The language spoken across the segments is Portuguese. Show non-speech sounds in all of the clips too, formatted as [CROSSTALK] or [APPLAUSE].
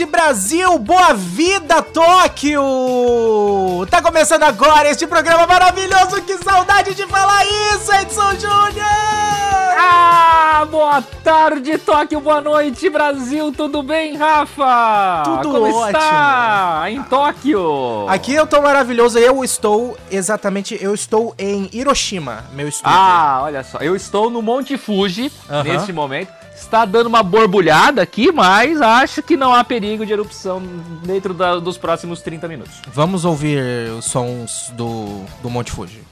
Noite, Brasil! Boa vida, Tóquio! Tá começando agora este programa maravilhoso! Que saudade de falar isso, Edson Júnior! Ah, boa tarde, Tóquio, boa noite, Brasil, tudo bem, Rafa? Tudo Como ótimo. está em Tóquio? Aqui eu tô maravilhoso, eu estou exatamente, eu estou em Hiroshima, meu estúdio. Ah, olha só, eu estou no Monte Fuji Aham. neste momento. Está dando uma borbulhada aqui, mas acho que não há perigo de erupção dentro da- dos próximos 30 minutos. Vamos ouvir os sons do, do Monte Fuji.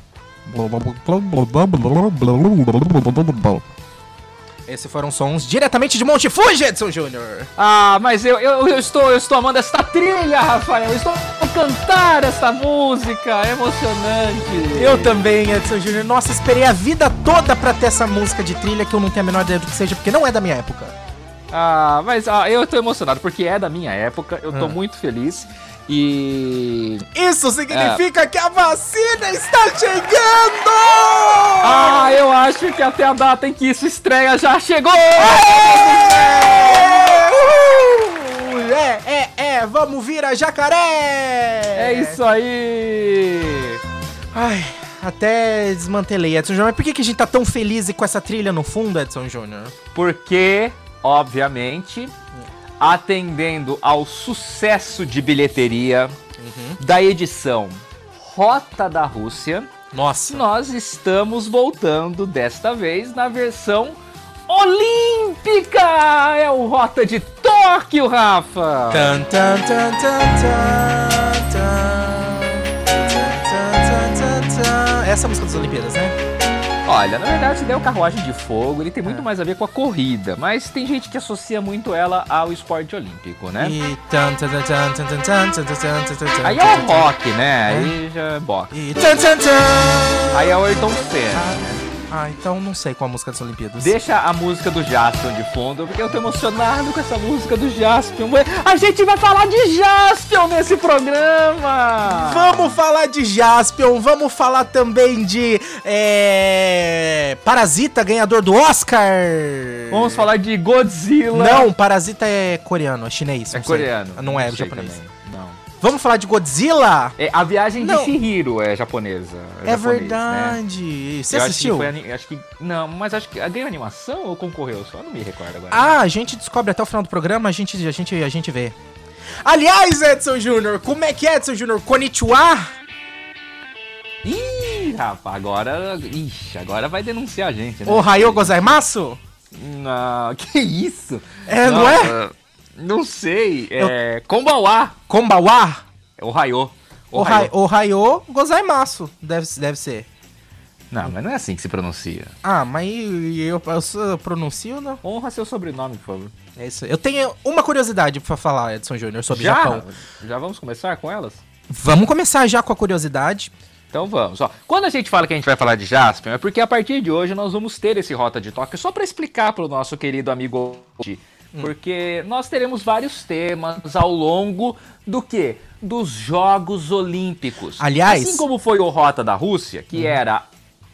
Esses foram sons diretamente de Monte Fuji, Edson Júnior! Ah, mas eu, eu, eu estou, eu estou amando esta trilha, Rafael. Eu estou a cantar esta música, é emocionante. Eu também, Edson Júnior. Nossa, esperei a vida toda pra ter essa música de trilha que eu não tenho a menor ideia do que seja, porque não é da minha época. Ah, mas ah, eu tô emocionado porque é da minha época, eu tô Ah. muito feliz e. Isso significa que a vacina está chegando! Ah, eu acho que até a data em que isso estreia já chegou! É! Uhul! É, é, é, vamos vir a jacaré! É isso aí! Ai, até desmantelei, Edson Júnior. Mas por que, que a gente tá tão feliz com essa trilha no fundo, Edson Júnior? Porque, obviamente, atendendo ao sucesso de bilheteria uhum. da edição Rota da Rússia. Nossa. Nós estamos voltando desta vez na versão olímpica! É o Rota de Tóquio, Rafa! Tan, tan, tan, tan, tan, Essa é a música das Olimpíadas, né? Olha, na verdade, né, o carruagem de fogo ele tem muito é. mais a ver com a corrida, mas tem gente que associa muito ela ao esporte olímpico, né? E... Aí é o rock, né? Aí já é boxe. E... Aí é o Ayrton Senna. Ah, então não sei qual a música das Olimpíadas. Deixa a música do Jaspion de fundo, porque eu tô emocionado com essa música do Jaspion. A gente vai falar de Jaspion nesse programa! Vamos falar de Jaspion, vamos falar também de é, Parasita, ganhador do Oscar. Vamos falar de Godzilla. Não, Parasita é coreano, é chinês. É não coreano. Não é sei japonês. também. Não. Vamos falar de Godzilla? É, a viagem de Não. Shihiro é japonesa. É, japonês, né? verdade. Você Eu assistiu? Acho que, foi acho que não, mas acho que ganhou animação ou concorreu? Só não me recordo agora. Ah, a gente descobre até o final do programa, a gente, a gente, a gente vê. Aliás, Edson Júnior, como é que é, Edson Júnior? Konnichiwa? Ih, rapaz, agora. Ixi, agora vai denunciar a gente, né? Ohayou gozaimasu? Não, [LAUGHS] que isso? É, não é? ah, Não sei. É. Kombawa. Kombawa? É o Raio. Ohai- Ohayou gozaimasu, deve, deve ser. Não, mas não é assim que se pronuncia. Ah, mas eu, eu, eu pronuncio, não? Honra seu sobrenome, por favor. É isso. Eu tenho uma curiosidade pra falar, Edson Júnior, sobre já? Japão. Já vamos começar com elas? Vamos começar já com a curiosidade. Então vamos, ó. Quando a gente fala que a gente vai falar de Jaspion, é porque a partir de hoje nós vamos ter esse Rota de Tóquio só para explicar para o nosso querido amigo Oji. Porque nós teremos vários temas ao longo do que? Dos Jogos Olímpicos. Aliás- Assim como foi o Rota da Rússia, que era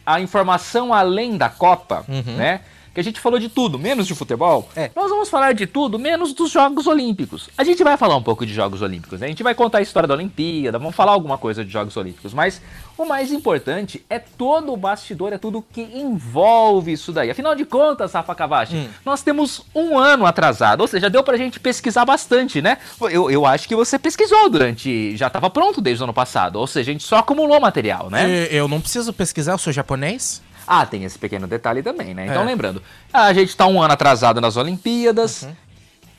a informação além da Copa, né? Que a gente falou de tudo, menos de futebol. É. Nós vamos falar de tudo, menos dos Jogos Olímpicos. A gente vai falar um pouco de Jogos Olímpicos, né? A gente vai contar a história da Olimpíada, vamos falar alguma coisa de Jogos Olímpicos. Mas o mais importante é todo o bastidor, é tudo que envolve isso daí. Afinal de contas, Rafa Cavachi, nós temos um ano atrasado, ou seja, deu pra gente pesquisar bastante, né? Eu, eu acho que você pesquisou durante. Já tava pronto desde o ano passado, ou seja, a gente só acumulou material, né? Eu não preciso pesquisar, eu sou japonês. Ah, tem esse pequeno detalhe também, né? Então, É. lembrando, a gente tá um ano atrasado nas Olimpíadas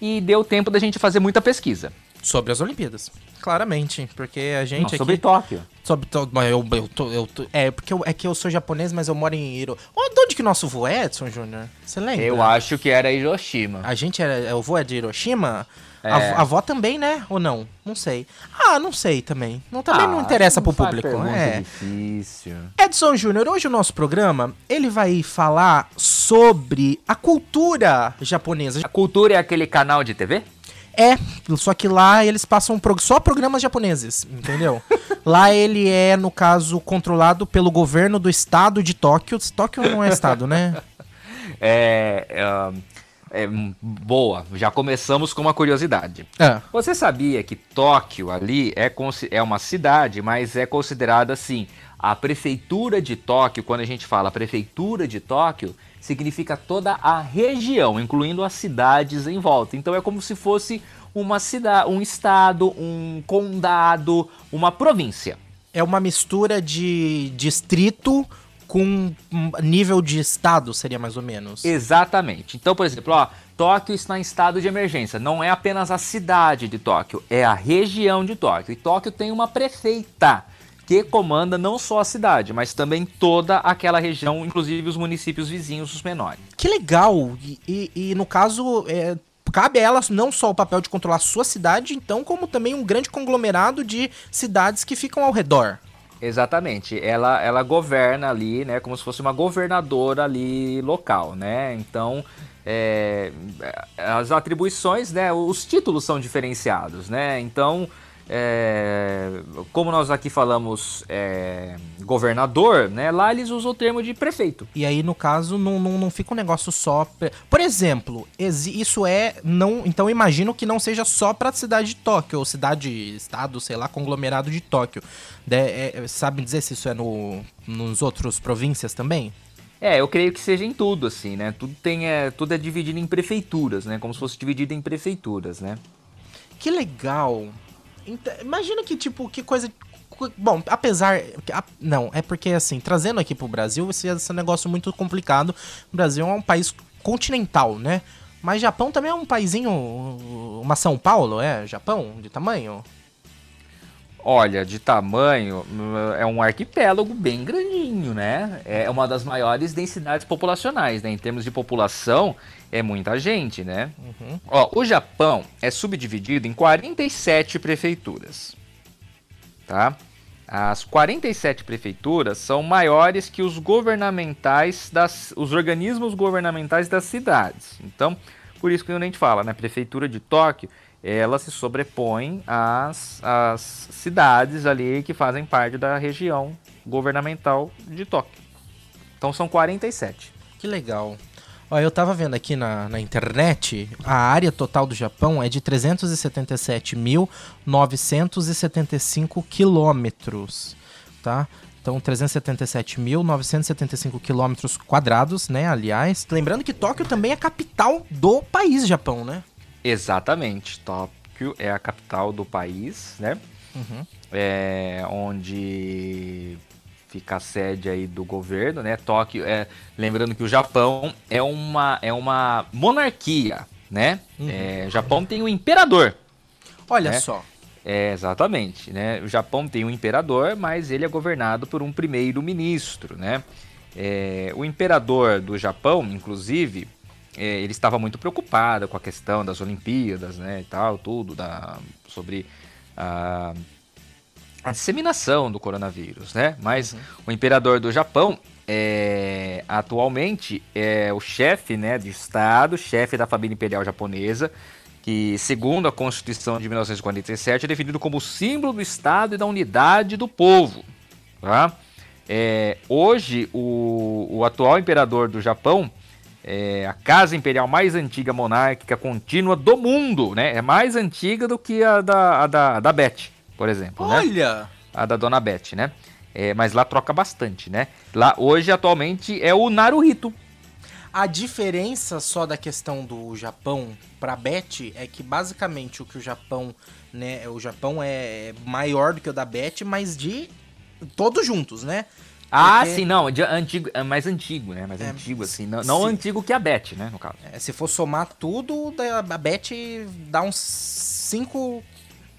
e deu tempo da gente fazer muita pesquisa. Sobre as Olimpíadas. Claramente, porque a gente Não, aqui... sobre Tóquio. Sobre mas eu, eu, tô- eu tô- é, porque eu, é que eu sou japonês, mas eu moro em Hiro. Oh, de onde que nosso voo é, Edson Júnior? Você lembra? Eu acho que era Hiroshima. A gente era. O voo é de Hiroshima? É. A, a avó também, né? Ou não? Não sei. Ah, não sei também. Não, também não Ah, interessa pro faz público. É. difícil. Edson Júnior, hoje o nosso programa, ele vai falar sobre a cultura japonesa. A cultura é aquele canal de TV? É, só que lá eles passam pro- só programas japoneses, entendeu? [LAUGHS] lá ele é, no caso, controlado pelo governo do estado de Tóquio. Tóquio não é estado, né? [LAUGHS] É, é, é, boa, já começamos com uma curiosidade. Ah, Você sabia que Tóquio ali é, é uma cidade, mas é considerada assim. A prefeitura de Tóquio, quando a gente fala prefeitura de Tóquio, significa toda a região, incluindo as cidades em volta. Então é como se fosse uma cidade, um estado, um condado, uma província. é uma mistura de distrito com nível de estado, seria mais ou menos. Exatamente. Então, por exemplo, ó, Tóquio está em estado de emergência. Não é apenas a cidade de Tóquio, é a região de Tóquio. E Tóquio tem uma prefeita que comanda não só a cidade, mas também toda aquela região, inclusive os municípios vizinhos, os menores. Que legal! E, e- e, no caso, é, cabe a ela não só o papel de controlar a sua cidade, então, como também um grande conglomerado de cidades que ficam ao redor. Exatamente. Ela, ela governa ali, né, como se fosse uma governadora ali local, né? Então, é, as atribuições, né, os títulos são diferenciados, né? Então, é, como nós aqui falamos é, governador, né, lá eles usam o termo de prefeito. E aí, no caso, não, não, não fica um negócio só. pra- Por exemplo, isso é. não Então, imagino que não seja só pra cidade de Tóquio, ou cidade, estado, sei lá, conglomerado de Tóquio. De, é, sabe dizer se isso é no, nos outros províncias também? É, eu creio que seja em tudo, assim, né? Tudo, tem, é, tudo é dividido em prefeituras, né? Como se fosse dividido em prefeituras, né? Que legal. Então, imagina que, tipo, que coisa. co- Bom, apesar. Não, é porque, assim, trazendo aqui pro Brasil, esse, um negócio muito complicado. O Brasil é um país continental, né? Mas Japão também é um paizinho. Uma São Paulo, é? Japão, de tamanho? Olha, de tamanho, é um arquipélago bem grandinho, né? É uma das maiores densidades populacionais, né? Em termos de população, é muita gente, né? Ó, o Japão é subdividido em 47 prefeituras, tá? As 47 prefeituras são maiores que os governamentais das, os organismos governamentais das cidades. Então, por isso que a gente fala, né? Prefeitura de Tóquio, ela se sobrepõe às, às cidades ali que fazem parte da região governamental de Tóquio. Então são 47. Que legal. Ó, eu tava vendo aqui na, na internet, a área total do Japão é de 377.975 quilômetros, tá? Então, 377.975 quilômetros quadrados, né, aliás. Lembrando que Tóquio também é capital do país Japão, né? Exatamente. Tóquio é a capital do país, né? Uhum. É, onde fica a sede aí do governo, né? Tóquio é, lembrando que o Japão é uma é uma monarquia, né? É, o Japão tem um imperador. Olha Né? só. É, exatamente, né? O Japão tem um imperador, mas ele é governado por um primeiro-ministro, né? É, o imperador do Japão, inclusive, é, ele estava muito preocupado com a questão das Olimpíadas, né, e tal, tudo, da, sobre a, a disseminação do coronavírus, né? Mas o imperador do Japão, é, atualmente, é o chefe, né, de Estado, chefe da família imperial japonesa, que, segundo a Constituição de 1947, é definido como símbolo do Estado e da unidade do povo. Tá? É, hoje, o, o atual imperador do Japão é a casa imperial mais antiga monárquica contínua do mundo, né? É mais antiga do que a da, a da, da Beth, por exemplo, né? Olha! A da Dona Beth, né? É, mas lá troca bastante, né? Lá, hoje, atualmente, é o Naruhito. A diferença só da questão do Japão pra Bet é que basicamente o que o Japão, né, o Japão é maior do que o da Bet, mas de todos juntos, né? Ah, Porque- sim, não, de antigo, é mais antigo, né? Mais É, antigo, assim. Não, não antigo que a Beth, né, no caso. É, se for somar tudo, da- a Bet dá uns 5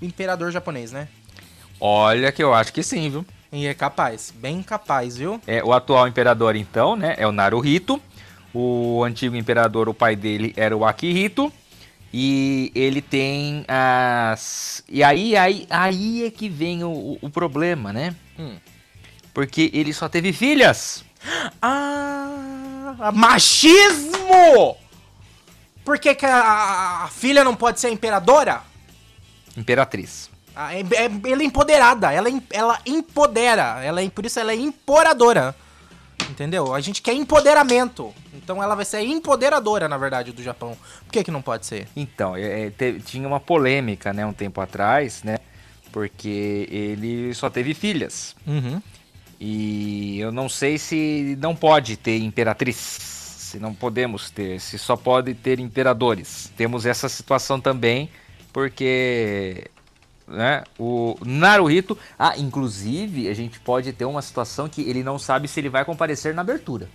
imperador japonês, né? Olha que eu acho que sim, viu? E é capaz, bem capaz, viu? É, o atual imperador, então, né, é o Naruhito. O antigo imperador, o pai dele era o Akihito. E ele tem as. E aí, aí, aí é que vem o, o problema, né? Hum. Porque ele só teve filhas. Ah, machismo! Por que, que a, a filha não pode ser imperadora? Imperatriz. Ah, é- é- ela é empoderada, ela, ela empodera, ela é, por isso ela é emporadora. Entendeu? A gente quer empoderamento. Então ela vai ser empoderadora, na verdade, do Japão. Por que, que não pode ser? Então, é, é, te- tinha uma polêmica, né, um tempo atrás, né? Porque ele só teve filhas. Uhum. E eu não sei se não pode ter imperatriz. Se não podemos ter, se só pode ter imperadores. Temos essa situação também, porque né, o Naruhito. Ah, inclusive, a gente pode ter uma situação que ele não sabe se ele vai comparecer na abertura.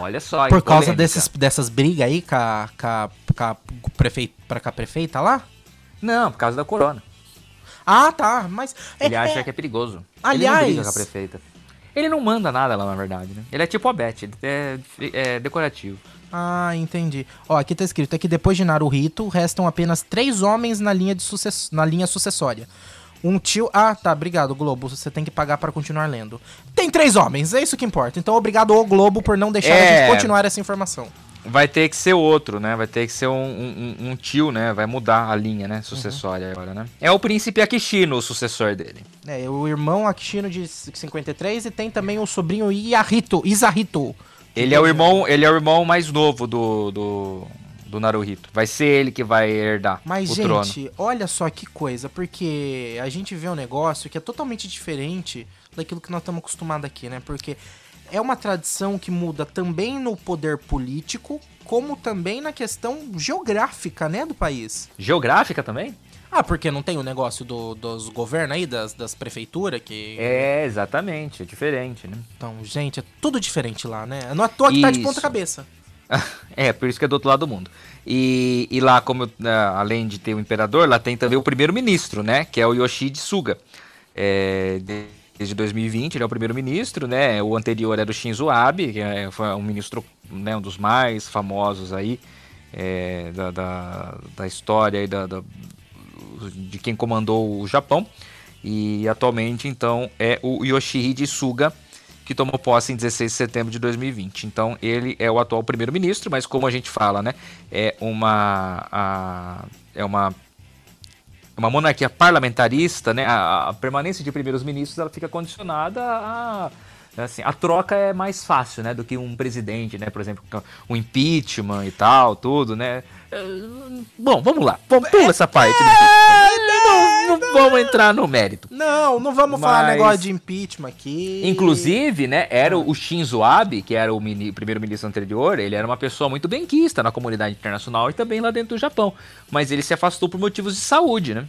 Olha só, Por causa polêmica. desses, dessas brigas aí com a, com a, com a prefeita, pra, com a prefeita lá? Não, por causa da corona. Ah, tá, mas... é- Ele acha é- que é perigoso. Aliás- Ele não briga com a prefeita. Ele não manda nada lá, na verdade, né? Ele é tipo a Beth, é, é decorativo. Ah, entendi. Ó, aqui tá escrito é que depois de Naruhito, restam apenas três homens na linha, de sucess... na linha sucessória. Um tio... Ah, tá, obrigado, Globo. Você tem que pagar para continuar lendo. Tem três homens, é isso que importa. Então, obrigado ao Globo por não deixar a É. gente continuar essa informação. Vai ter que ser outro, né? Vai ter que ser um, um- um- tio, né? Vai mudar a linha, né? Sucessória agora, né? É o príncipe Akishino, o sucessor dele. É, o irmão Akishino de 53 e tem também o sobrinho Iahito, Isahito. Ele é o irmão, ele é o irmão mais novo do, do, do Naruhito. Vai ser ele que vai herdar Mas, o gente, trono. olha só que coisa, porque a gente vê um negócio que é totalmente diferente daquilo que nós estamos acostumados aqui, né? Porque é uma tradição que muda também no poder político, como também na questão geográfica, né, do país. Geográfica também? Ah, porque não tem o negócio do- dos governos aí, das, das prefeituras, que... É, exatamente. É diferente, né? Então, gente, é tudo diferente lá, né? Não é à toa que tá de Isso. ponta cabeça. [LAUGHS] É, por isso que é do outro lado do mundo. E, e lá, como né, além de ter o imperador, lá tem também o primeiro-ministro, né? Que é o Yoshide Suga. É, desde 2020 ele é o primeiro-ministro, né? O anterior era o Shinzo Abe, que é, foi um ministro, né, um dos mais famosos aí é, da, da, da história e da, da- de quem comandou o Japão. E atualmente, então, é o Yoshihide Suga, que tomou posse em 16 de setembro de 2020. Então, ele é o atual primeiro-ministro, mas como a gente fala, né, é uma a- é uma uma monarquia parlamentarista, né, a, a permanência de primeiros ministros ela fica condicionada a assim, a troca é mais fácil, né, do que um presidente, né, por exemplo, o impeachment e tal, tudo, né. Eh, Bom, vamos lá, vamos pula essa parte. do impeachment. Não, não vamos entrar no mérito. Não, não vamos falar Mas- negócio de impeachment aqui. Inclusive, né, era o Shinzo Abe, que era o mini- primeiro-ministro anterior, ele era uma pessoa muito benquista na comunidade internacional e também lá dentro do Japão. Mas ele se afastou por motivos de saúde, né?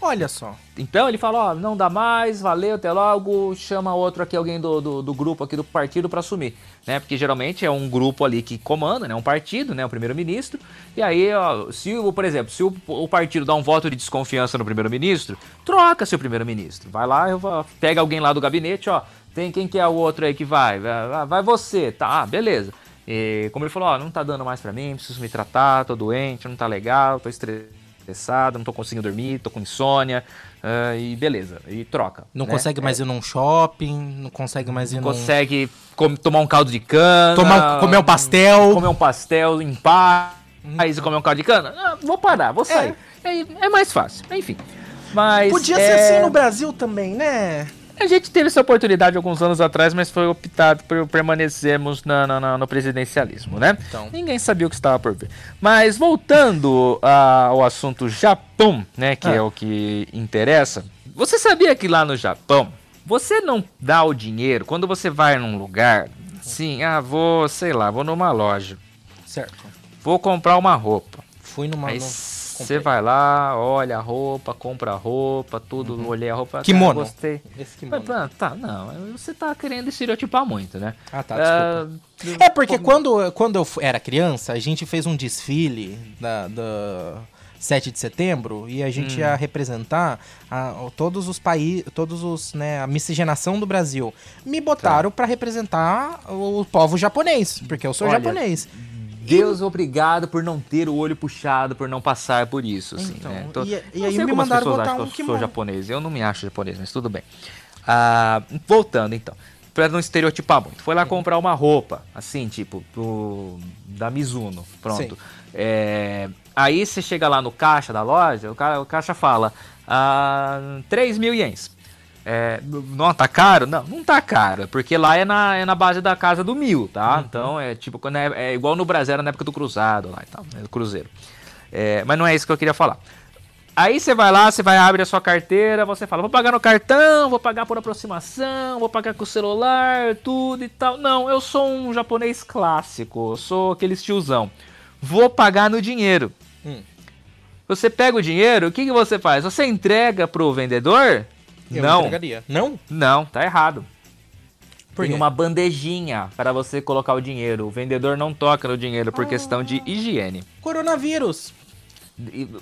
Olha só. Então ele falou, ó, não dá mais, valeu, até logo, chama outro aqui, alguém do, do, do grupo aqui do partido pra assumir, né? Porque geralmente é um grupo ali que comanda, né? Um partido, né? O primeiro-ministro. E aí, ó, se o, por exemplo, se o, o partido dá um voto de desconfiança no primeiro-ministro, troca seu primeiro-ministro. Vai lá, vou, pega alguém lá do gabinete, ó, tem quem que é o outro aí que vai? Vai, vai você, tá? Ah, beleza. E como ele falou, ó, não tá dando mais pra mim, preciso me tratar, tô doente, não tá legal, tô estressado estressado, não tô conseguindo dormir, tô com insônia, ah, e beleza, e troca. Não né? consegue mais ir num shopping, não consegue mais ir Não num... consegue tomar um caldo de cana, Tomar, comer um pastel. comer um pastel em paz, e comer um caldo de cana. Ah, vou parar, vou sair. É, é mais fácil, enfim. Mas Podia ser é, assim no Brasil também, né? A gente teve essa oportunidade alguns anos atrás, mas foi optado por permanecermos na- na- na- no presidencialismo, né? Então. Ninguém sabia o que estava por vir. Mas voltando a- ao assunto Japão, né? Que Ah. é o que interessa. Você sabia que lá no Japão, você não dá o dinheiro quando você vai num lugar, sim, ah, vou, sei lá, vou numa loja, Certo. vou comprar uma roupa. Fui numa... No- você vai lá, olha a roupa, compra a roupa, tudo, olhei a roupa, Kimono. cara, gostei. Esse Mas, kimono. pá, tá, não, você tá querendo estereotipar muito, né? Ah, tá, Ah, É porque quando, quando eu era criança, a gente fez um desfile da, da- 7 de setembro e a gente ia representar a- todos os países, todos os, né, a miscigenação do Brasil. Me botaram pra representar o povo japonês, porque eu sou Olha, japonês. Deus obrigado por não ter o olho puxado, por não passar por isso, assim, Então, né? e- e não aí sei me como as mandaram pessoas botar acham um que eu sou japonês. Eu não me acho japonês, mas tudo bem. Ah, voltando, então. Pra não estereotipar muito. Foi lá comprar uma roupa, assim, tipo, do, da Mizuno. Pronto. Sim. É, aí você chega lá no caixa da loja, o, cara, o caixa fala ah, 3 mil ienes. É, não tá caro? Não, não tá caro, porque lá é na, é na base da casa do mil, tá? Então é tipo, quando é, é igual no Brasil, era na época do cruzado lá e tal, né, do cruzeiro. É, mas não é isso que eu queria falar. Aí você vai lá, você vai abrir a sua carteira, você fala, vou pagar no cartão, vou pagar por aproximação, vou pagar com o celular, tudo e tal. Não, eu sou um japonês clássico, eu sou aquele tiozão. Vou pagar no dinheiro. Hum. Você pega o dinheiro, o que, que você faz? Você entrega pro vendedor? Eu não, entregaria. Não? não, tá errado. Por Tem quê? uma bandejinha para você colocar o dinheiro. O vendedor não toca no dinheiro por questão de higiene. Coronavírus.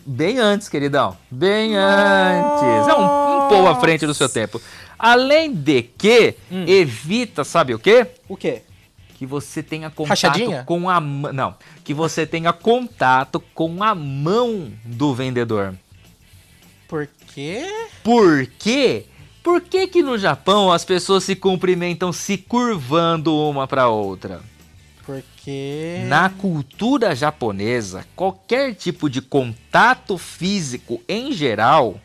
Bem antes, queridão. Bem antes. É um, um pouco à frente do seu tempo. Além de que, Hum. evita, sabe o quê? O quê? Que você tenha contato Rachadinha? com a mão. Não. Que você tenha contato com a mão do vendedor. Por quê? Por quê? Por que que no Japão as pessoas se cumprimentam se curvando uma para outra? Porque. Na cultura japonesa, qualquer tipo de contato físico em geral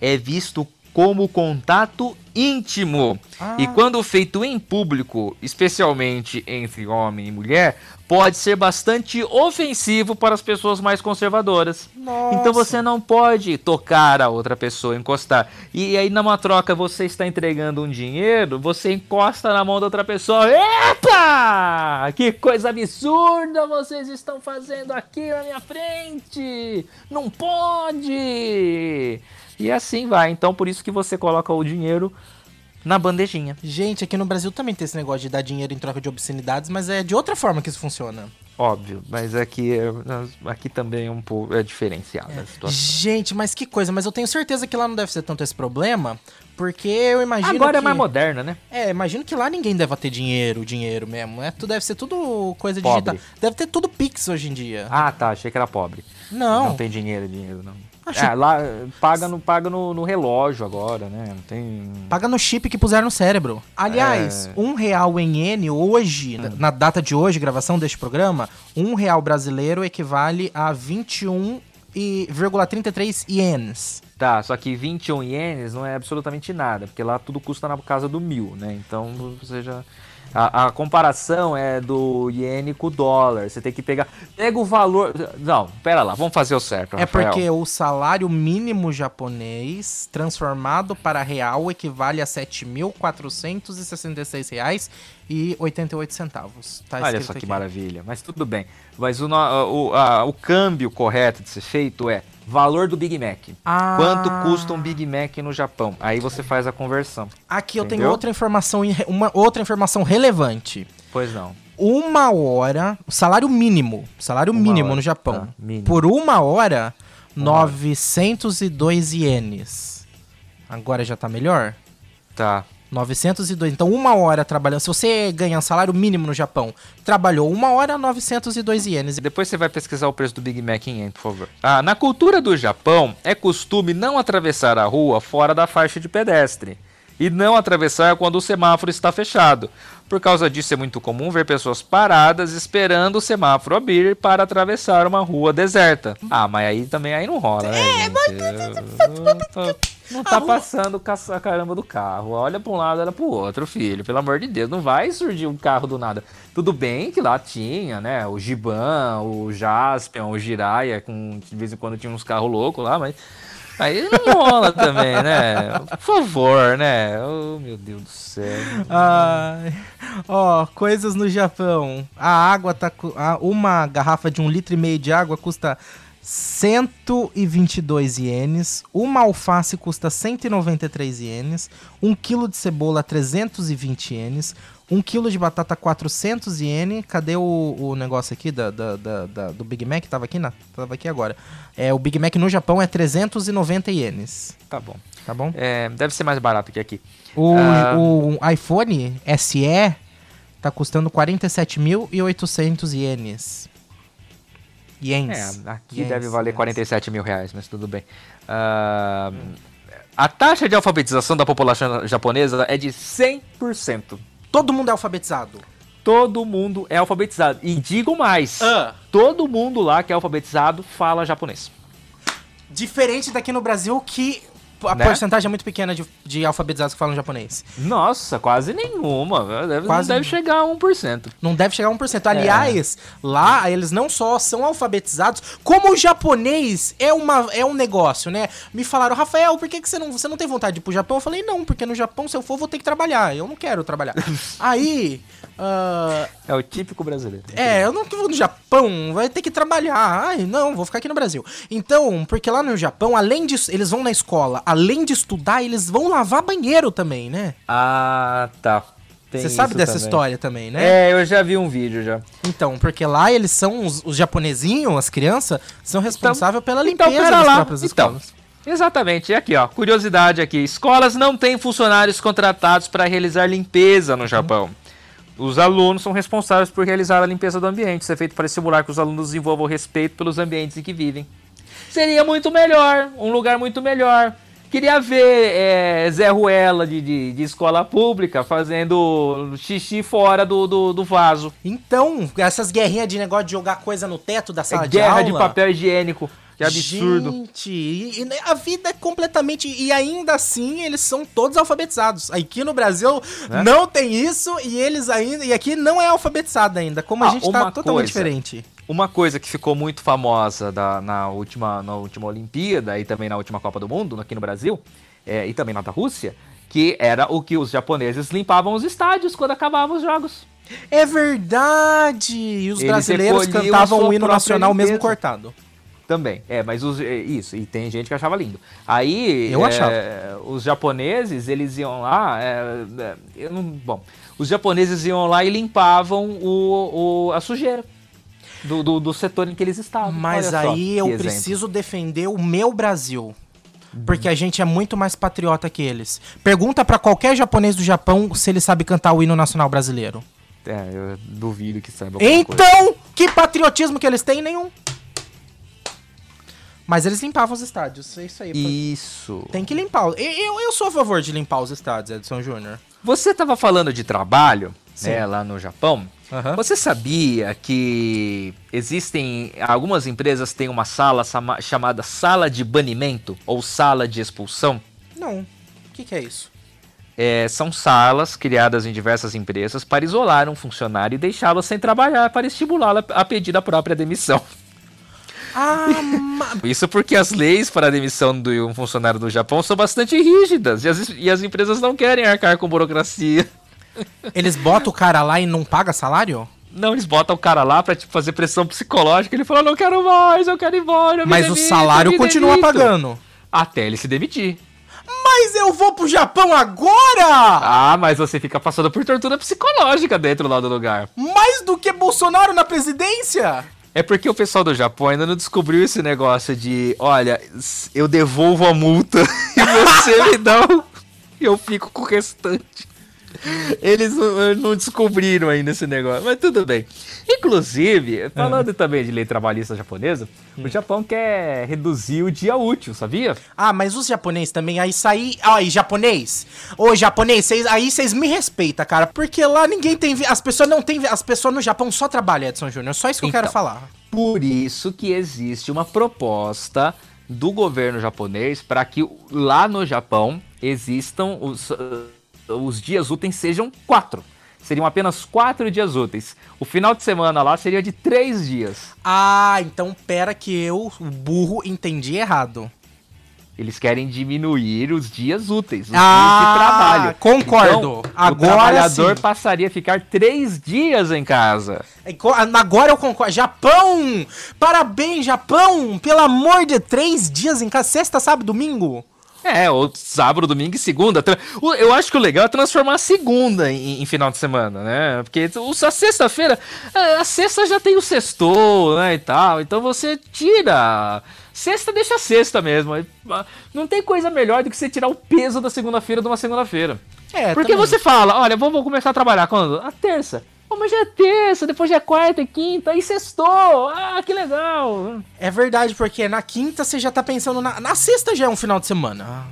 é visto como contato íntimo. Ah. E quando feito em público, especialmente entre homem e mulher, pode ser bastante ofensivo para as pessoas mais conservadoras. Nossa. Então você não pode tocar a outra pessoa, encostar. E aí numa troca você está entregando um dinheiro, você encosta na mão da outra pessoa. Epa! Que coisa absurda vocês estão fazendo aqui na minha frente! Não pode! E assim vai. Então por isso que você coloca o dinheiro na bandejinha. Gente, aqui no Brasil também tem esse negócio de dar dinheiro em troca de obscenidades, mas é de outra forma que isso funciona. Óbvio, mas aqui, é- aqui também é um pouco é diferenciada a situação. Gente, mas que coisa, mas eu tenho certeza que lá não deve ser tanto esse problema, porque eu imagino Agora que... é mais moderna, né? É, imagino que lá ninguém deve ter dinheiro, dinheiro mesmo. É, tu deve ser tudo coisa Pobre. digital. Deve ter tudo Pix hoje em dia. Ah, tá. Achei que era pobre. não. Não tem dinheiro, dinheiro, não. Achei- É, lá paga, no, paga no, no relógio agora, né? Não tem. Paga no chip que puseram no cérebro. Aliás, É. um real em N hoje, na- na data de hoje, gravação deste programa, um real brasileiro equivale a 21,33 ienes. Tá, só que 21 ienes não é absolutamente nada, porque lá tudo custa na casa do mil, né? Então você já. A, a comparação é do iene com o dólar. Você tem que pegar. Pega o valor. Não, pera lá, vamos fazer o certo. É Rafael. porque o salário mínimo japonês transformado para real equivale a 7.466 reais e 88 centavos. Tá Olha só que aqui. maravilha. Mas tudo bem. Mas o, o, a- o câmbio correto de ser feito é valor do Big Mac. Ah. Quanto custa um Big Mac no Japão? Aí você faz a conversão. Aqui eu tenho Entendeu? outra informação, uma outra informação relevante. Pois não. Uma hora, salário mínimo, salário Uma mínimo hora, no Japão. tá, mínimo. Por uma hora, Uma hora. 902 ienes. Agora já tá melhor? Tá. 902. Então, uma hora trabalhando. Se você ganha salário mínimo no Japão, trabalhou uma hora, 902 ienes. Depois você vai pesquisar o preço do Big Mac em yen, por favor. Ah, na cultura do Japão, é costume não atravessar a rua fora da faixa de pedestre. E não atravessar quando o semáforo está fechado. Por causa disso, é muito comum ver pessoas paradas esperando o semáforo abrir para atravessar uma rua deserta. Ah, mas aí também aí não rola, né? gente? Não tá- tá passando a caramba do carro. Olha pra um lado, olha pro outro, filho. Pelo amor de Deus, não vai surgir um carro do nada. Tudo bem que lá tinha, né? O Giban, o Jaspion, o Jiraiya, com de vez em quando tinha uns carros loucos lá, mas. Aí não rola também, né? Por favor, né? Oh, meu Deus do céu. Ai, ó, coisas no Japão. A água tá. uma garrafa de um litro e meio de água custa 122 ienes. Uma alface custa 193 ienes. Um quilo de cebola 320 ienes. Um quilo de batata 400 ienes. Cadê o, o negócio aqui da, da- da- da- do Big Mac? Tava aqui, na, tava aqui agora. É, o Big Mac no Japão é 390 ienes. Tá bom. Tá bom? É, deve ser mais barato que aqui. O, Ah. o iPhone SE tá custando 47.800 ienes. Ienes. É, aqui Ienes, deve valer ienes. 47 mil reais, mas tudo bem. Ah, a taxa de alfabetização da população japonesa é de 100%. Todo mundo é alfabetizado. Todo mundo é alfabetizado. E digo mais: Ah. todo mundo lá que é alfabetizado fala japonês. Diferente daqui no Brasil, que a Né? porcentagem é muito pequena de, de alfabetizados que falam japonês. Nossa, quase nenhuma. Deve, Quase não deve nenhuma. chegar a 1%. Não deve chegar a 1%. Aliás, lá eles não só são alfabetizados, como o japonês é, uma, é um negócio, né? Me falaram, Rafael, por que, que você, não, você não tem vontade de ir pro Japão? Eu falei, não, porque no Japão, se eu for, vou ter que trabalhar. Eu não quero trabalhar. [LAUGHS] Aí. ah, É o típico brasileiro. É, eu não vou no Japão, vai ter que trabalhar. Ai, não, vou ficar aqui no Brasil. Então, porque lá no Japão, além de. Eles vão na escola, além de estudar, eles vão lavar banheiro também, né? Ah, tá. Tem Você sabe dessa também. história também, né? É, eu já vi um vídeo já. Então, porque lá eles são. Os, os japonesinhos, as crianças, são responsáveis pela Então, limpeza pera das lá. próprias Então, escolas. Exatamente, e aqui ó, curiosidade aqui. Escolas não têm funcionários contratados para realizar limpeza no Japão. Os alunos são responsáveis por realizar a limpeza do ambiente. Isso é feito para estimular que os alunos desenvolvam respeito pelos ambientes em que vivem. Seria muito melhor, um lugar muito melhor. Queria ver é, Zé Ruela de, de, de escola pública fazendo xixi fora do, do, do vaso. Então, essas guerrinhas de negócio de jogar coisa no teto da sala É de guerra aula. de papel higiênico. Que absurdo. Gente, e, e a vida é completamente. E ainda assim, eles são todos alfabetizados. Aqui no Brasil Né? não tem isso e eles ainda. E aqui não é alfabetizado ainda. Como a Ah, gente tá totalmente coisa. diferente. Uma coisa que ficou muito famosa da- na, última, na última Olimpíada e também na última Copa do Mundo, aqui no Brasil, é, e também na da Rússia, que era o que os japoneses limpavam os estádios quando acabavam os jogos. É verdade! E os Eles brasileiros cantavam o hino nacional mesmo limpeza. cortado. Também, é, mas os, é, isso, e tem gente que achava lindo. Aí, Eu é, achava. os japoneses, eles iam lá, é, é, eu não- bom, os japoneses iam lá e limpavam o, o- a sujeira do, do, do setor em que eles estavam. Mas Olha só aí que eu exemplo. preciso defender o meu Brasil. Porque a gente é muito mais patriota que eles. Pergunta pra qualquer japonês do Japão se ele sabe cantar o hino nacional brasileiro. É, eu duvido que saiba alguma coisa. Então, que patriotismo que eles têm? Nenhum. Mas eles limpavam os estádios. É isso aí. Isso. Tem que limpar. Eu, eu, eu sou a favor de limpar os estádios, Edson Júnior. Você estava falando de trabalho. Né, lá no Japão. Aham. Você sabia que existem algumas empresas têm uma sala chamada sala de banimento ou sala de expulsão? Não. O que, que é isso? É, são salas criadas em diversas empresas para isolar um funcionário e deixá-lo sem trabalhar para estimulá-lo a pedir a própria demissão. Ah, [LAUGHS] Isso porque as leis para a demissão de um funcionário do Japão são bastante rígidas e as, e as empresas não querem arcar com burocracia. Eles botam o cara lá e não paga salário? Não, eles botam o cara lá pra tipo, fazer pressão psicológica. Ele fala, não quero mais, eu quero ir embora. Mas o demito, salário eu me continua demito." pagando. Até ele se demitir. Mas eu vou pro Japão agora! Ah, mas você fica passando por tortura psicológica dentro lá do lugar. Mais do que Bolsonaro na presidência? É porque o pessoal do Japão ainda não descobriu esse negócio de, olha, eu devolvo a multa [LAUGHS] e você me dá o... e eu fico com o restante. Eles não, não descobriram ainda esse negócio, mas tudo bem. Inclusive, falando também de lei trabalhista japonesa, o Japão quer reduzir o dia útil, sabia? Ah, mas os japoneses também, aí sair. Aí, japonês. Ô, japonês, cês- aí vocês me respeitam, cara. Porque lá ninguém tem. As pessoas não têm. As pessoas no Japão só trabalham, Edson Júnior. Só isso que eu quero Então. falar. Por isso que existe uma proposta do governo japonês para que lá no Japão existam os, os dias úteis sejam quatro. Seriam apenas quatro dias úteis. O final de semana lá seria de três dias. Ah, então pera que eu, o burro, entendi errado. Eles querem diminuir os dias úteis, os Ah, dias de trabalho. concordo. Então, Agora o trabalhador sim. passaria a ficar três dias em casa. É co- Agora eu concordo. Japão! Parabéns, Japão! Pelo amor de três dias em casa. Sexta, sábado, domingo. É, ou sábado, domingo e segunda. Eu acho que o legal é transformar a segunda em, em final de semana, né? Porque a sexta-feira, a sexta já tem o sextou, né, e tal. Então você tira. Sexta deixa sexta mesmo. Não tem coisa melhor do que você tirar o peso da segunda-feira de uma segunda-feira. É, Porque também. você fala, olha, vou, vou começar a trabalhar quando? A terça. Pô, mas já é terça, depois já é quarta e quinta, aí sextou. Ah, que legal. É verdade, porque na quinta você já tá pensando na. Na sexta já é um final de semana.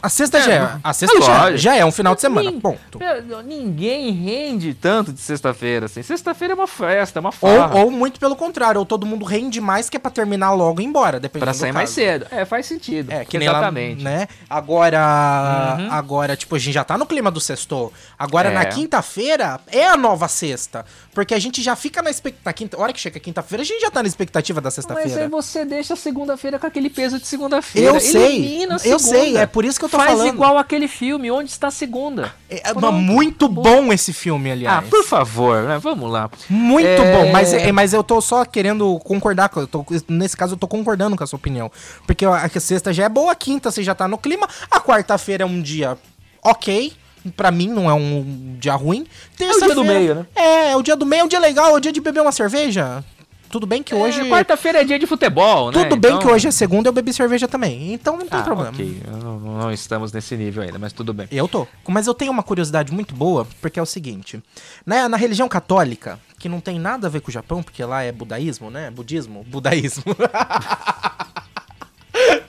A sexta É, já é. A sexta é já, lógico. já é um final de semana. Nin- Ponto. Ninguém rende tanto de sexta-feira, assim. Sexta-feira é uma festa, é uma farra. Ou, ou muito pelo contrário, ou todo mundo rende mais que é pra terminar logo e ir embora, dependendo Pra sair mais cedo. É, faz sentido. É, que nem lá, Exatamente. né? Agora, Uhum. agora, tipo, a gente já tá no clima do sexto. Agora, É. na quinta-feira, é a nova sexta. Porque a gente já fica na expectativa. Quinta... hora que chega a quinta-feira, a gente já tá na expectativa da Mas aí sexta-feira. você deixa a segunda-feira com aquele peso de segunda-feira. Eu sei, eu sei, é por isso que eu tô Faz falando. igual aquele filme, Onde Está a Segunda? É, é Pronto, muito bom esse filme, Ah, aliás. por favor, né? Vamos lá. Muito É. bom, mas, é- mas eu tô só querendo concordar, eu tô- nesse caso eu tô concordando com a sua opinião. Porque a, a sexta já é boa, a quinta você já tá no clima, a quarta-feira é um dia ok, pra mim não é um dia ruim. Terça-feira- do meio, né? É, é o dia do meio, é um dia legal, é o dia de beber uma cerveja. Tudo bem que hoje... É, Quarta-feira é dia de futebol, né? Tudo bem Então- que hoje é segunda eu bebi cerveja também, então não tem Ah, problema. ok. Não, não estamos nesse nível ainda, mas tudo bem. Eu tô. Mas eu tenho uma curiosidade muito boa, porque é o seguinte. Né, na religião católica, que não tem nada a ver com o Japão, porque lá é budaísmo, né? Budismo? Budaísmo. [LAUGHS]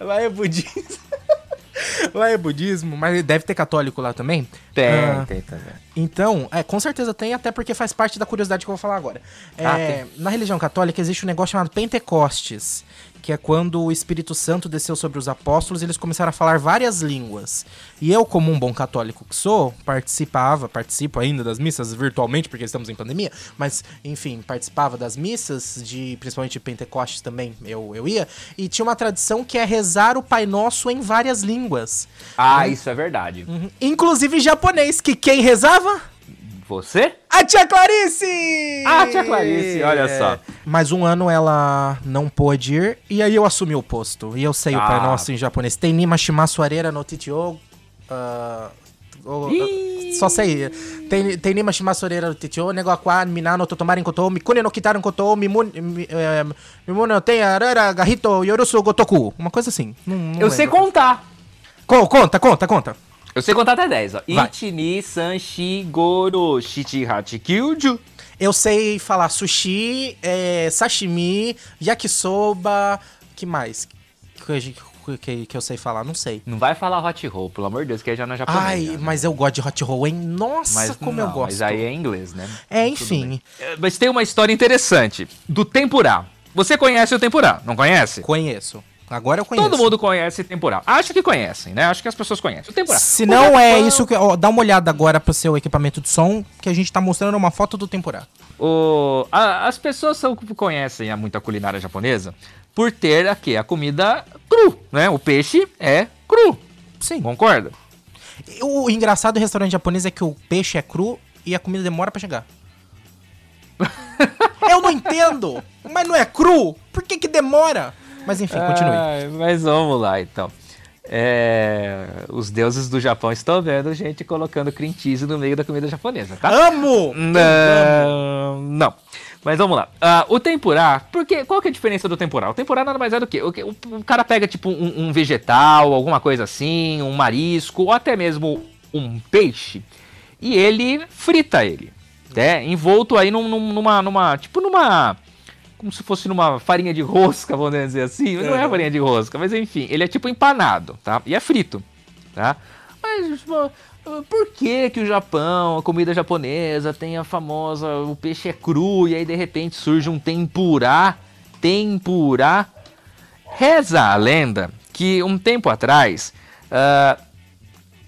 lá é budismo. Lá é budismo, mas deve ter católico lá também. Tem, Ah, tem também. então, é, com certeza tem, até porque faz parte da curiosidade que eu vou falar agora. Ah, É, na religião católica existe um negócio chamado Pentecostes, que é quando o Espírito Santo desceu sobre os apóstolos e eles começaram a falar várias línguas. E eu, como um bom católico que sou, participava, participo ainda das missas virtualmente, porque estamos em pandemia, mas, enfim, participava das missas, de principalmente Pentecostes também, eu, eu ia, e tinha uma tradição que é rezar o Pai Nosso em várias línguas. Ah, isso é verdade. Uhum. Inclusive japonês, que quem rezava? Você? A tia Clarice! Ah, a tia Clarice, olha É. só. Mas um ano ela não pôde ir, e aí eu assumi o posto. E eu sei o Pai Ah. Nosso em japonês. Tenima shimasu arera no titio... ah, o- Ih. só sei. Ten- Tenima shimasu arera no titio, nego aqua, minano totomarin koto, mikune no kitaru koto, mimun... mi- eh, no ten arara gahito yorusu gotoku. Uma coisa assim. Não- não Eu sei lembro. contar. Co- Conta, conta, conta. Eu sei contar até 10, ó. Vai. Ichi, ni, san, shi, goro, shichi, hachi, kyuju. Eu sei falar sushi, é, sashimi, yakisoba, que mais? Que, que, que eu sei falar? Não sei. Não vai falar hot roll, pelo amor de Deus, que aí já não é japonês. Ai, né? mas eu gosto de hot roll, hein? Nossa, Mas como eu não, gosto. Mas aí é inglês, né? É, enfim. É, Mas tem uma história interessante do tempurá. Você conhece o tempurá, não conhece? Conheço. Agora eu conheço. Todo mundo conhece tempurá. Acho que conhecem, né? Acho que as pessoas conhecem. O tempurá. Se O não é isso que. Ó, dá uma olhada agora pro seu equipamento de som, que a gente tá mostrando uma foto do temporada. O, a- as pessoas são, conhecem a muita culinária japonesa por ter aqui a comida cru, né? O peixe é cru. Sim. Concorda? O engraçado do restaurante japonês é que o peixe é cru e a comida demora pra chegar. [LAUGHS] eu não entendo! Mas não é cru? Por que que demora? Mas enfim, continue. Ai, mas vamos lá, então. É, os deuses do Japão estão vendo gente colocando cream cheese no meio da comida japonesa, tá? Amo! Não, não. Mas vamos lá. Ah, o tempurá, porque qual que é a diferença do tempurá? O tempurá nada mais é do que o, que- o- o cara pega tipo um, um vegetal, alguma coisa assim, um marisco ou até mesmo um peixe e ele frita ele, né? Envolto aí num- num- numa, numa, tipo numa como se fosse numa farinha de rosca, vamos dizer assim. Não é farinha de rosca, mas enfim, ele é tipo empanado, tá? E é frito, tá? Mas por que que o Japão, a comida japonesa tem a famosa, o peixe é cru e aí de repente surge um tempurá, tempurá? Reza a lenda que um tempo atrás, ah,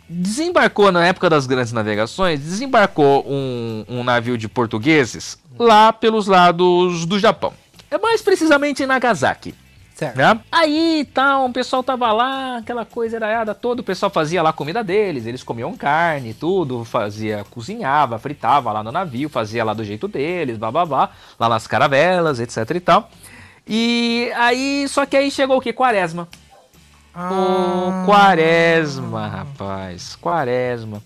desembarcou na época das grandes navegações, desembarcou um, um navio de portugueses lá pelos lados do Japão. É mais precisamente em Nagasaki. Certo. Né? Aí, então, o pessoal tava lá, aquela coisa era toda, o pessoal fazia lá a comida deles, eles comiam carne, tudo, fazia, cozinhava, fritava lá no navio, fazia lá do jeito deles, blá blá blá, lá nas caravelas, etc e tal. E aí, só que aí chegou o que? Quaresma. Ah. Ô, quaresma, rapaz, quaresma.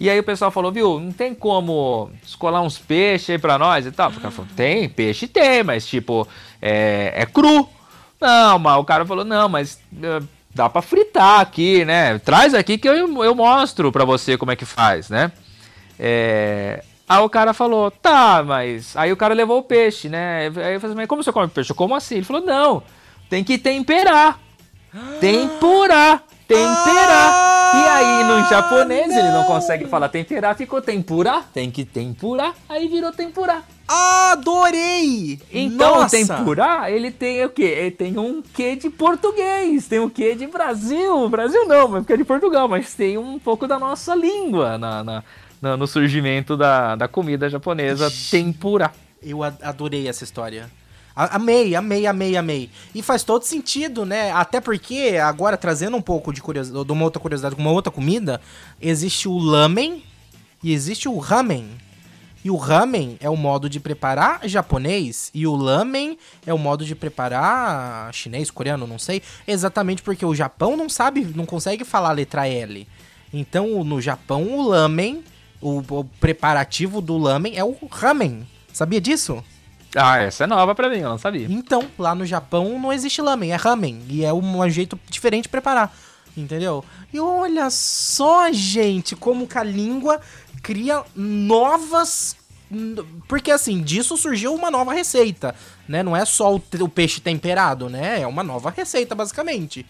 E aí o pessoal falou, viu, não tem como escolar uns peixes aí pra nós e tal? O cara falou, tem, peixe tem, mas tipo, é, é cru. Não, mas o cara falou, não, mas uh, dá pra fritar aqui, né? Traz aqui que eu, eu mostro pra você como é que faz, né? É... Aí o cara falou, tá, mas. Aí o cara levou o peixe, né? Aí eu falei, mas como você come peixe? Como assim? Ele falou, não, tem que temperar. Tempurar. Temperar. E aí, no japonês, ele não consegue falar temperar, ficou tempura. Tem que tempurar. Aí virou tempurá. Adorei! Então, Nossa. o tempurá, ele tem o quê? Ele tem um quê de português, tem o quê de Brasil. Brasil não, mas porque é de Portugal, mas tem um pouco da nossa língua na, na- na- no surgimento da, da comida japonesa, tempurá. Eu adorei essa história. Amei, amei, amei, amei. E faz todo sentido, né? Até porque, agora trazendo um pouco de curiosidade, de uma outra curiosidade, uma outra comida, existe o lamen e existe o ramen. E o ramen é o modo de preparar japonês e o lamen é o modo de preparar chinês, coreano, não sei. Exatamente porque o Japão não sabe, não consegue falar a letra L. Então, no Japão, o lamen, o, o preparativo do lamen é o ramen. Sabia disso? Ah, essa é nova pra mim, eu não sabia. Então, lá no Japão não existe lamen, é ramen. E é um jeito diferente de preparar. Entendeu? E olha só, gente, como que a língua cria novas. Porque assim, disso surgiu uma nova receita, né? Não é só o, o peixe temperado, né? É uma nova receita, basicamente.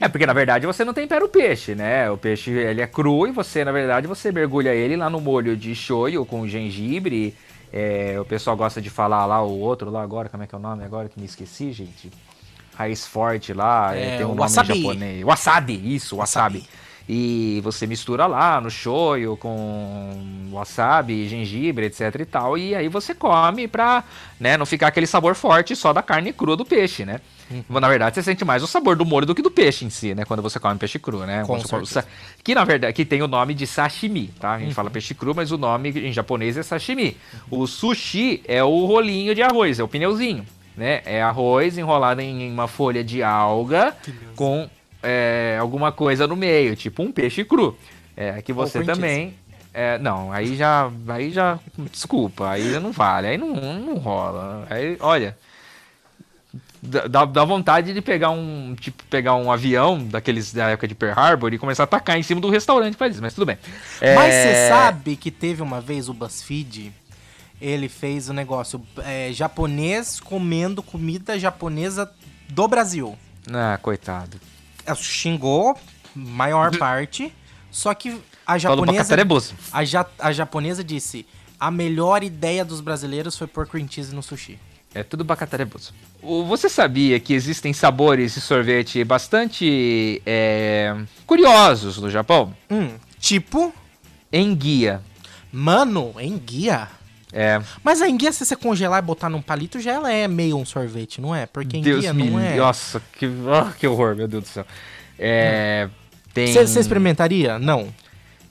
É, porque na verdade você não tempera o peixe, né? O peixe ele é cru e você, na verdade, você mergulha ele lá no molho de shoyu com gengibre. É, o pessoal gosta de falar lá o outro lá agora, como é que é o nome agora que me esqueci, gente? Raiz forte lá, É, tem um o nome wasabi. japonês. Wasabi, isso, wasabi. Wasabi. E você mistura lá no shoyu com wasabi, gengibre, etc e tal. E aí você come pra né, não ficar aquele sabor forte só da carne crua do peixe, né? Uhum. Na verdade, você sente mais o sabor do molho do que do peixe em si, né? Quando você come peixe cru, né? Com você Que na verdade que tem o nome de sashimi, tá? A gente Uhum. fala peixe cru, mas o nome em japonês é sashimi. O sushi é o rolinho de arroz, é o pneuzinho, né? É arroz enrolado em uma folha de alga com é, alguma coisa no meio, tipo um peixe cru. É, que você também. é, não, aí já. Aí já. Desculpa, aí não vale, aí não, não rola. Aí, olha. Dá, dá- vontade de pegar um. Tipo, pegar um avião daqueles da época de Pearl Harbor e começar a atacar em cima do restaurante faz isso, mas tudo bem. Mas É, você sabe que teve uma vez o BuzzFeed, ele fez o negócio é, japonês comendo comida japonesa do Brasil. Ah, coitado. É, Xingou, maior parte, só que a japonesa, a, ja, a japonesa disse, a melhor ideia dos brasileiros foi pôr cream cheese no sushi. É tudo bacatareboso. Você sabia que existem sabores de sorvete bastante é, curiosos no Japão? Hum, tipo, Enguia. mano, enguia. É, Mas a enguia, se você congelar e botar num palito, já ela é meio um sorvete, não é? Porque Deus enguia me não é... Nossa, que, ah, que horror, meu Deus do céu. É, tem, Você experimentaria? Não.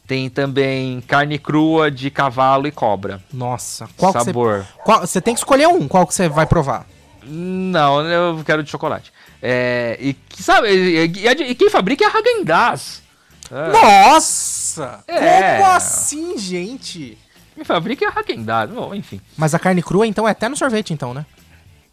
tem também carne crua de cavalo e cobra. Nossa, qual. Sabor. Você tem que escolher um, qual que você vai provar? Não, eu quero de chocolate. É, e, sabe, e, e- e quem fabrica é a Häagen-Dazs. É, Nossa! É. Como assim, gente? Quem fabrica é a. Bom, enfim. Mas a carne crua, então, é até no sorvete, então, né?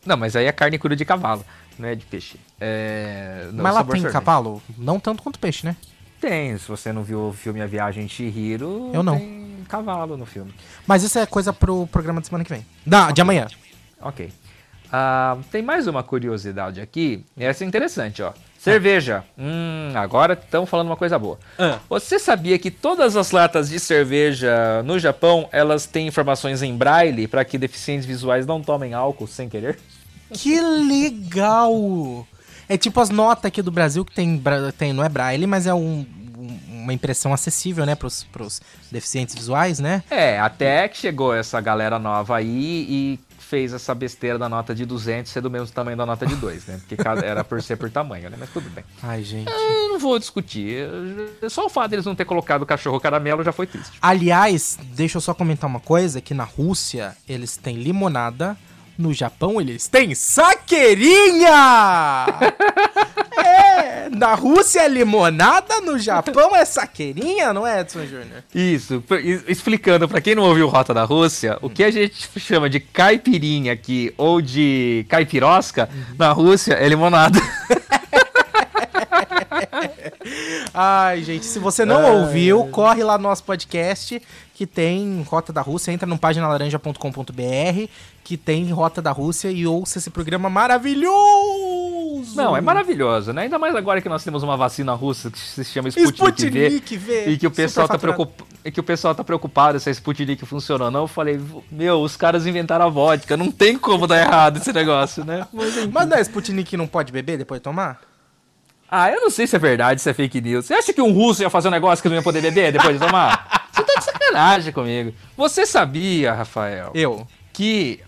Não, mas aí é carne crua de cavalo, não é de peixe. É, no Mas lá tem sorvete. cavalo? Não tanto quanto peixe, né? Tem, se você não viu o filme A Viagem de Chihiro, Eu não. tem cavalo no filme. Mas isso é coisa pro programa de semana que vem. Da, de amanhã. Ok. Ah, tem mais uma curiosidade aqui. Essa é interessante, ó. Cerveja. Hum, agora estão falando uma coisa boa. Ah. Você sabia que todas as latas de cerveja no Japão, elas têm informações em braille para que deficientes visuais não tomem álcool sem querer? Que legal! É tipo as notas aqui do Brasil que tem, tem não é braille, mas é um- uma impressão acessível, né, pros, pros deficientes visuais, né? É, até que chegou essa galera nova aí e fez essa besteira da nota de 200 ser do mesmo tamanho da nota de 2, né? Porque cada, era por ser por tamanho, né? Mas tudo bem. Ai, gente. Eu não vou discutir. Só o fato deles não ter colocado o cachorro caramelo já foi triste. Aliás, deixa eu só comentar uma coisa, que na Rússia eles têm limonada, no Japão eles têm saqueirinha! [LAUGHS] na Rússia é limonada, no Japão é saqueirinha, não é, Edson Júnior? Isso, explicando pra quem não ouviu Rota da Rússia, o que a gente chama de caipirinha aqui ou de caipirosca, na Rússia é limonada. [LAUGHS] Ai, gente, se você não ouviu, corre lá no nosso podcast que tem Rota da Rússia, entra no paginalaranja.com.br que tem Rota da Rússia e ouça esse programa maravilhoso! Não, é maravilhoso, né? Ainda mais agora que nós temos uma vacina russa que se chama Sputnik, V. Sputnik V. E que o pessoal tá Superfaturado. preocup... e que o pessoal tá preocupado se a Sputnik funciona ou não. Eu falei, meu, os caras inventaram a vodka, não tem como dar errado esse negócio, né? [LAUGHS] Mas. Mas não é Sputnik não pode beber depois de tomar? Ah, eu não sei se é verdade, se é fake news. Você acha que um russo ia fazer um negócio que não ia poder beber depois de tomar? [LAUGHS] Você tá de sacanagem comigo. Você sabia, Rafael, Eu. que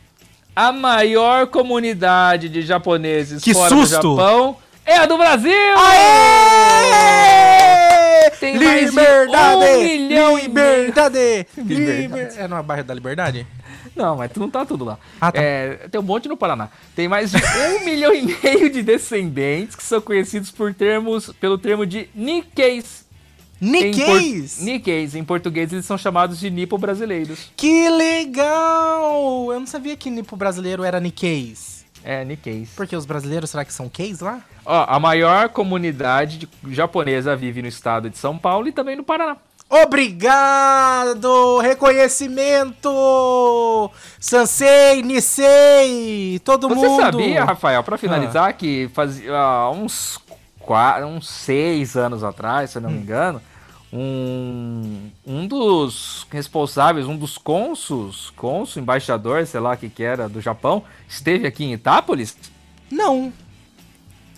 a maior comunidade de japoneses Que fora susto! do Japão é a do Brasil! Aê! Tem mais de liberdade! um milhão e liberdade! Liberdade. Liber- É no bairro da Liberdade? Não, mas não tá tudo lá. Ah, tá. É, tem um monte no Paraná. Tem mais de [LAUGHS] um milhão e meio de descendentes que são conhecidos por termos, pelo termo de Nikkeis. Em por-. Em português eles são chamados de nipo-brasileiros. Que legal! Eu não sabia que nipo brasileiro era Nikkeis. É, Nikkeis. Porque os brasileiros, será que são Keis lá? Ó, a maior comunidade de- japonesa vive no estado de São Paulo e também no Paraná. Obrigado! Reconhecimento! Sansei, Nisei, todo Você mundo! sabia, Rafael, pra finalizar, que fazia ah, uns, qua- uns seis anos atrás, se eu não me engano, um, um dos responsáveis, um dos cônsuls, cônsul, embaixador, sei lá o que que era, do Japão, esteve aqui em Itápolis. Não.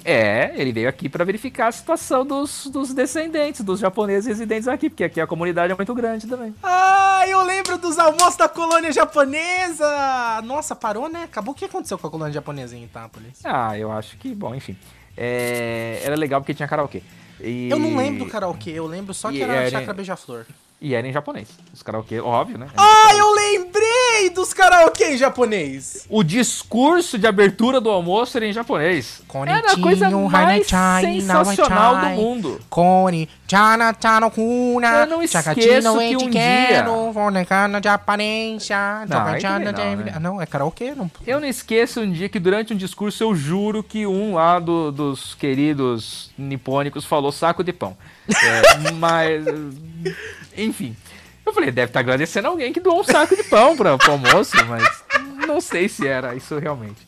É, ele veio aqui pra verificar a situação dos, dos descendentes, dos japoneses residentes aqui, porque aqui a comunidade é muito grande também. Ah, eu lembro dos almoços da colônia japonesa! Nossa, parou, né? Acabou. O que aconteceu com a colônia japonesa em Itápolis? Ah, eu acho que, bom, enfim. É, era legal porque tinha karaokê. E- Eu não lembro do karaokê, eu lembro só que era era- Chakra Beija-Flor. E era em japonês. Os karaokê, óbvio, né? Ah, eu lembrei dos karaokê em japonês! O discurso de abertura do almoço era em japonês. Era a coisa Konnichiwa, mais sensacional do mundo. Koni, chana, chana, kuna, Eu não esqueço que um japonesa, Não, né? Ah, Não, é karaokê, não. Eu não esqueço um dia que durante um discurso eu juro que um lá do- dos queridos nipônicos falou saco de pão. É, [LAUGHS] mas, enfim. Eu falei, deve estar agradecendo alguém que doou um saco de pão para o almoço, mas não sei se era isso realmente.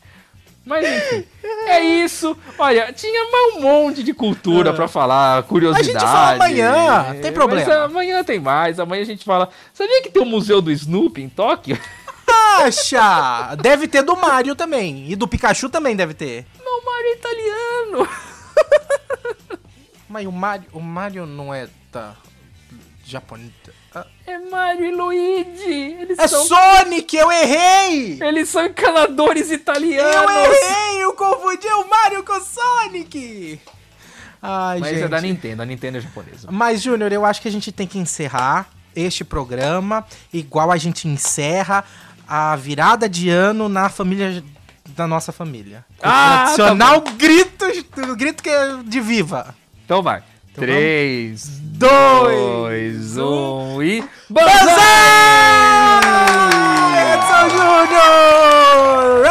Mas enfim, é isso. Olha, tinha um monte de cultura pra falar, curiosidade. É. A gente fala amanhã, tem problema. Mas amanhã tem mais. Amanhã a gente fala. Sabia que tem o museu do Snoopy em Tóquio? Acha! Deve ter do Mario também. E do Pikachu também deve ter. Não, Mario é italiano. Mas o Mario, o Mario não é da japonês. É Mario e Luigi. Eles É são Sonic, eu errei! Eles são encanadores Eu italianos. errei, eu confundi o Mario com o Sonic! Ai, Mas gente. é da Nintendo, a Nintendo é japonesa. Mas, Júnior, eu acho que a gente tem que encerrar este programa igual a gente encerra a virada de ano na família da nossa família. O Ah, tradicional grito, grito que é de viva. Então vai. Então 3, Dois, 2, 1 e. Banzai! Edson Júnior!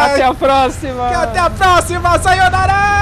Até a próxima! Até a próxima, sayonara!